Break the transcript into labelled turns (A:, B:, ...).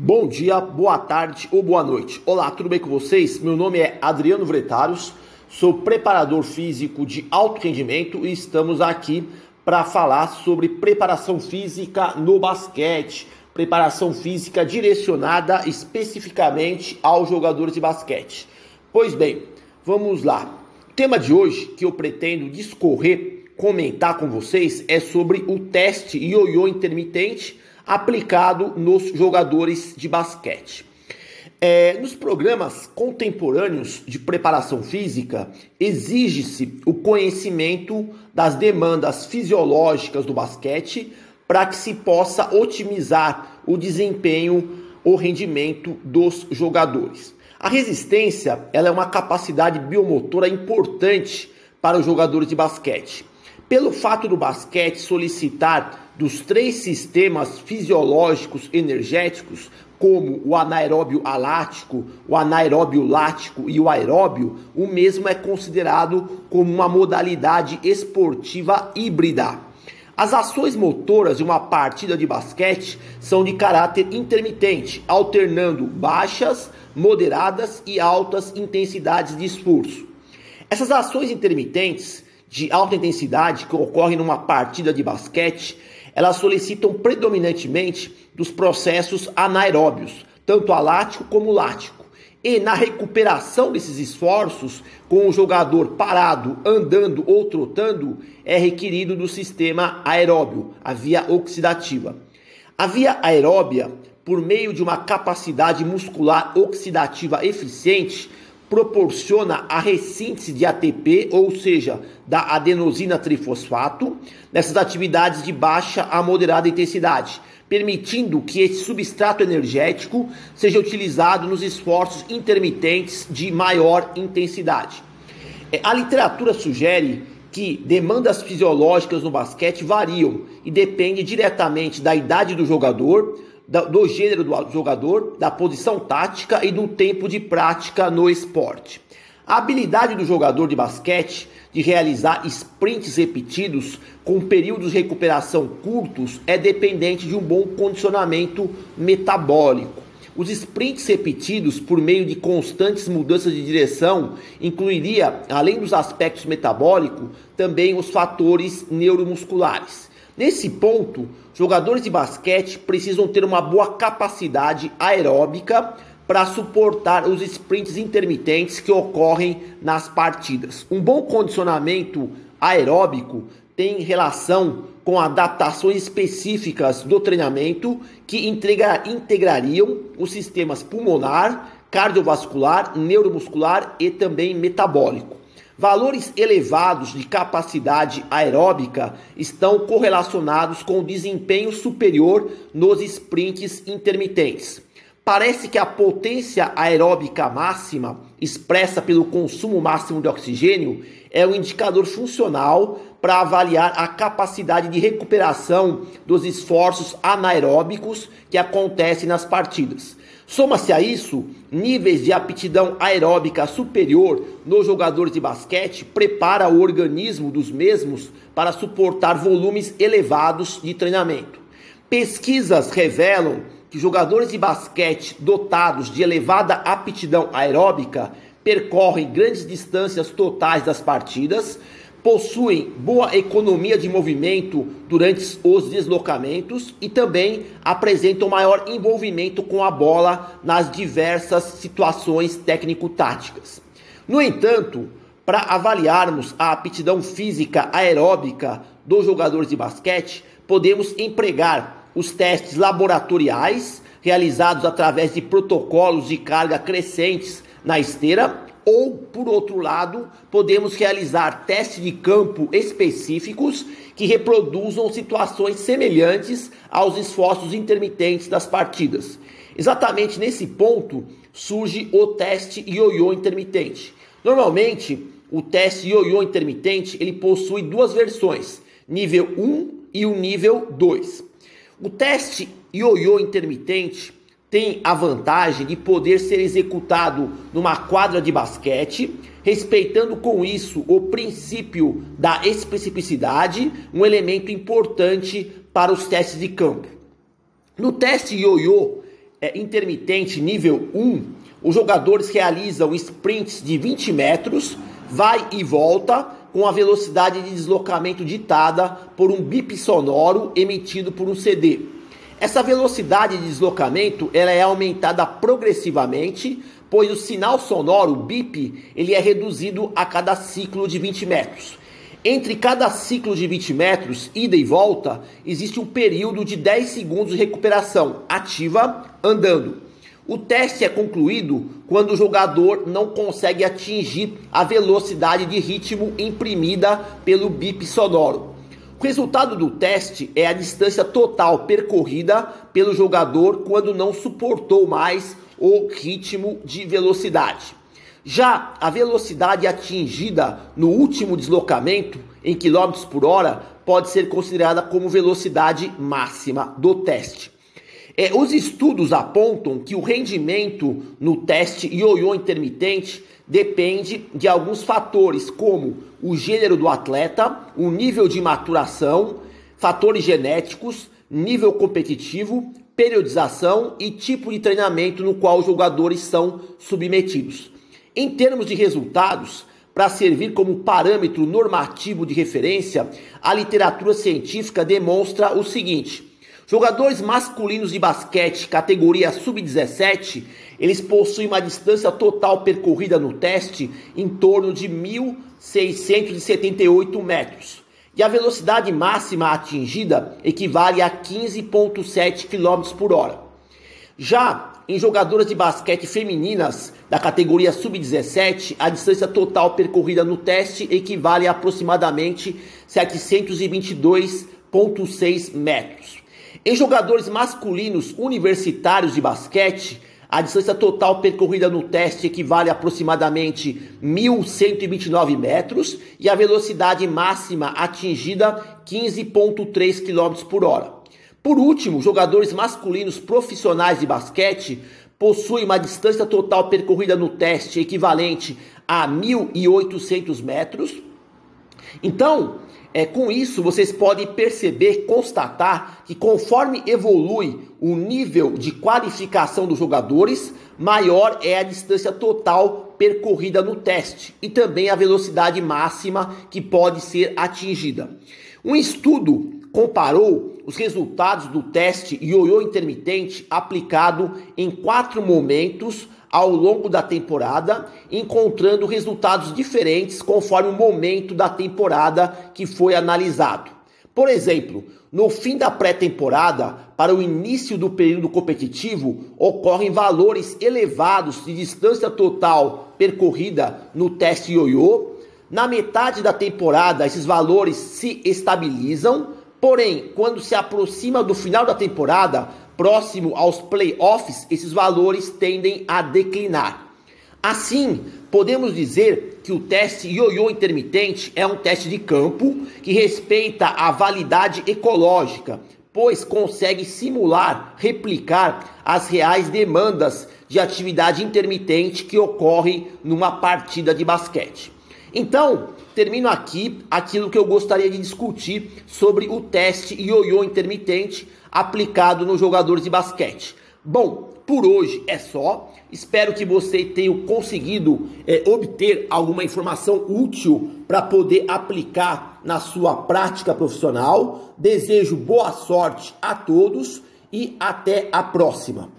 A: Bom dia, boa tarde ou boa noite. Olá, tudo bem com vocês? Meu nome é Adriano Vretaros, sou preparador físico de alto rendimento e estamos aqui para falar sobre preparação física no basquete, preparação física direcionada especificamente aos jogadores de basquete. Pois bem, vamos lá. O tema de hoje que eu pretendo discorrer, comentar com vocês é sobre o teste ioiô intermitente aplicado nos jogadores de basquete. É, nos programas contemporâneos de preparação física, exige-se o conhecimento das demandas fisiológicas do basquete para que se possa otimizar o desempenho, o rendimento dos jogadores. A resistência ela é uma capacidade biomotora importante para os jogadores de basquete. Pelo fato do basquete solicitar dos três sistemas fisiológicos energéticos, como o anaeróbio alático, o anaeróbio lático e o aeróbio, o mesmo é considerado como uma modalidade esportiva híbrida. As ações motoras de uma partida de basquete são de caráter intermitente, alternando baixas, moderadas e altas intensidades de esforço. Essas ações intermitentes de alta intensidade que ocorrem numa partida de basquete elas solicitam predominantemente dos processos anaeróbios, tanto alático como lático. E na recuperação desses esforços, com o jogador parado, andando ou trotando, é requerido do sistema aeróbio, a via oxidativa. A via aeróbia, por meio de uma capacidade muscular oxidativa eficiente, proporciona a ressíntese de ATP, ou seja, da adenosina trifosfato, nessas atividades de baixa a moderada intensidade, permitindo que esse substrato energético seja utilizado nos esforços intermitentes de maior intensidade. É, a literatura sugere que demandas fisiológicas no basquete variam e depende diretamente da idade do jogador, do gênero do jogador, da posição tática e do tempo de prática no esporte. A habilidade do jogador de basquete de realizar sprints repetidos com períodos de recuperação curtos é dependente de um bom condicionamento metabólico. Os sprints repetidos por meio de constantes mudanças de direção incluiria, além dos aspectos metabólicos, também os fatores neuromusculares. Nesse ponto, jogadores de basquete precisam ter uma boa capacidade aeróbica para suportar os sprints intermitentes que ocorrem nas partidas. Um bom condicionamento aeróbico tem relação com adaptações específicas do treinamento que integra integrariam os sistemas pulmonar, cardiovascular, neuromuscular e também metabólico. Valores elevados de capacidade aeróbica estão correlacionados com desempenho superior nos sprints intermitentes. Parece que a potência aeróbica máxima, expressa pelo consumo máximo de oxigênio, é um indicador funcional para avaliar a capacidade de recuperação dos esforços anaeróbicos que acontecem nas partidas. Soma-se a isso níveis de aptidão aeróbica superior nos jogadores de basquete, prepara o organismo dos mesmos para suportar volumes elevados de treinamento. Pesquisas revelam que jogadores de basquete dotados de elevada aptidão aeróbica percorrem grandes distâncias totais das partidas, possuem boa economia de movimento durante os deslocamentos e também apresentam maior envolvimento com a bola nas diversas situações técnico-táticas. No entanto, para avaliarmos a aptidão física aeróbica dos jogadores de basquete, podemos empregar os testes laboratoriais realizados através de protocolos de carga crescentes na esteira ou, por outro lado, podemos realizar testes de campo específicos que reproduzam situações semelhantes aos esforços intermitentes das partidas. Exatamente nesse ponto surge o teste ioiô intermitente. Normalmente, o teste ioiô intermitente ele possui duas versões, nível 1 e o nível 2. O teste ioiô intermitente tem a vantagem de poder ser executado numa quadra de basquete, respeitando com isso o princípio da especificidade, um elemento importante para os testes de campo. No teste ioiô, é, intermitente nível 1, os jogadores realizam sprints de 20 metros, vai e volta, com a velocidade de deslocamento ditada por um bip sonoro emitido por um CD. Essa velocidade de deslocamento ela é aumentada progressivamente, pois o sinal sonoro, o bip, ele é reduzido a cada ciclo de 20 metros. Entre cada ciclo de 20 metros, ida e volta, existe um período de 10 segundos de recuperação ativa andando. O teste é concluído quando o jogador não consegue atingir a velocidade de ritmo imprimida pelo bip sonoro. O resultado do teste é a distância total percorrida pelo jogador quando não suportou mais o ritmo de velocidade. Já a velocidade atingida no último deslocamento em quilômetros por hora pode ser considerada como velocidade máxima do teste. É, os estudos apontam que o rendimento no teste ioiô intermitente depende de alguns fatores, como o gênero do atleta, o nível de maturação, fatores genéticos, nível competitivo, periodização e tipo de treinamento no qual os jogadores são submetidos. Em termos de resultados, para servir como parâmetro normativo de referência, a literatura científica demonstra o seguinte: Jogadores masculinos de basquete categoria sub-17, eles possuem uma distância total percorrida no teste em torno de 1.678 metros. E a velocidade máxima atingida equivale a 15,7 km por hora. Já em jogadoras de basquete femininas da categoria sub-17, a distância total percorrida no teste equivale a aproximadamente 722,6 metros. Em jogadores masculinos universitários de basquete, a distância total percorrida no teste equivale a aproximadamente 1.129 metros e a velocidade máxima atingida 15,3 km por hora. Por último, jogadores masculinos profissionais de basquete possuem uma distância total percorrida no teste equivalente a 1.800 metros. Então, é, com isso, vocês podem perceber, constatar que conforme evolui o nível de qualificação dos jogadores, maior é a distância total percorrida no teste e também a velocidade máxima que pode ser atingida. Um estudo comparou os resultados do teste ioiô intermitente aplicado em quatro momentos ao longo da temporada, encontrando resultados diferentes conforme o momento da temporada que foi analisado. Por exemplo, no fim da pré-temporada, para o início do período competitivo, ocorrem valores elevados de distância total percorrida no teste ioiô. Na metade da temporada, esses valores se estabilizam, porém, quando se aproxima do final da temporada, próximo aos playoffs, esses valores tendem a declinar. Assim, podemos dizer que o teste ioiô intermitente é um teste de campo que respeita a validade ecológica, pois consegue simular, replicar as reais demandas de atividade intermitente que ocorre numa partida de basquete. Então, termino aqui aquilo que eu gostaria de discutir sobre o teste ioiô intermitente aplicado nos jogadores de basquete. Bom, por hoje é só. Espero que você tenha conseguido é, obter alguma informação útil para poder aplicar na sua prática profissional. Desejo boa sorte a todos e até a próxima.